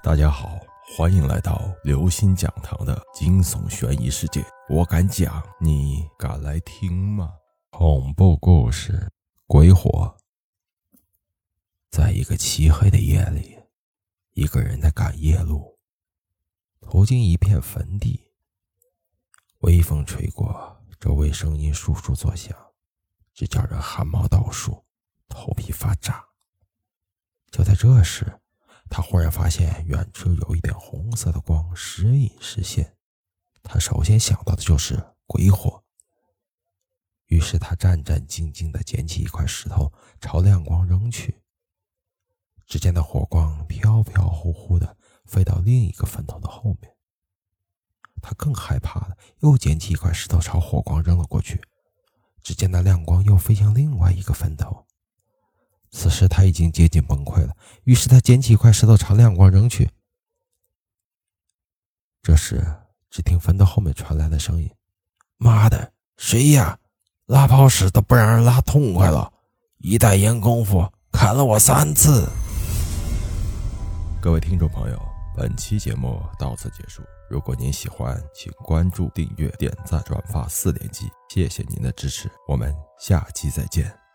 大家好，欢迎来到刘星讲堂的惊悚悬疑世界。我敢讲，你敢来听吗？恐怖故事，鬼火。在一个漆黑的夜里，一个人在赶夜路，途经一片坟地。微风吹过，周围声音簌簌作响，只叫人汗毛倒竖，头皮发炸。就在这时，他忽然发现远处有一点红色的光时隐时现，他首先想到的就是鬼火。于是他战战兢兢地捡起一块石头，朝亮光扔去。只见那火光飘飘忽忽地飞到另一个坟头的后面。他更害怕了，又捡起一块石头朝火光扔了过去。只见那亮光又飞向另外一个坟头。此时他已经接近崩溃了，于是他捡起一块石头朝亮光扔去。这时，只听坟头后面传来的声音：“妈的，谁呀？拉泡屎都不让人拉痛快了，一袋烟功夫砍了我三次。”各位听众朋友，本期节目到此结束。如果您喜欢，请关注、订阅、点赞、转发四连击，谢谢您的支持，我们下期再见。